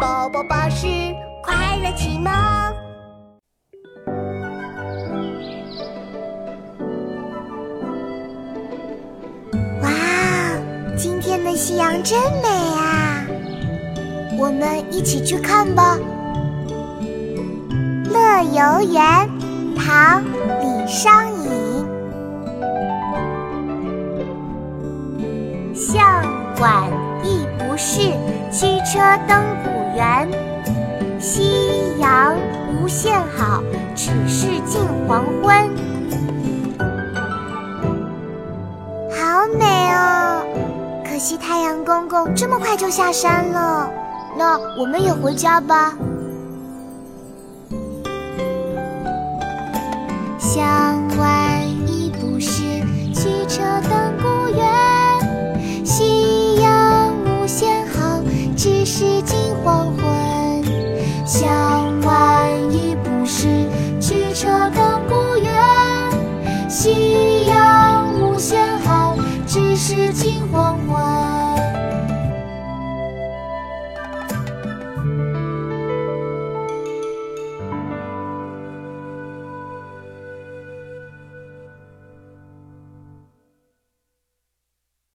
宝宝巴士快乐启蒙。哇，今天的夕阳真美啊！我们一起去看吧。《乐游原》唐·李商晚意不适，驱车登古原。夕阳无限好，只是近黄昏。好美哦！可惜太阳公公这么快就下山了，那我们也回家吧。向只是近黄昏。向晚意不适，驱车登古原。夕阳无限好，只是近黄昏。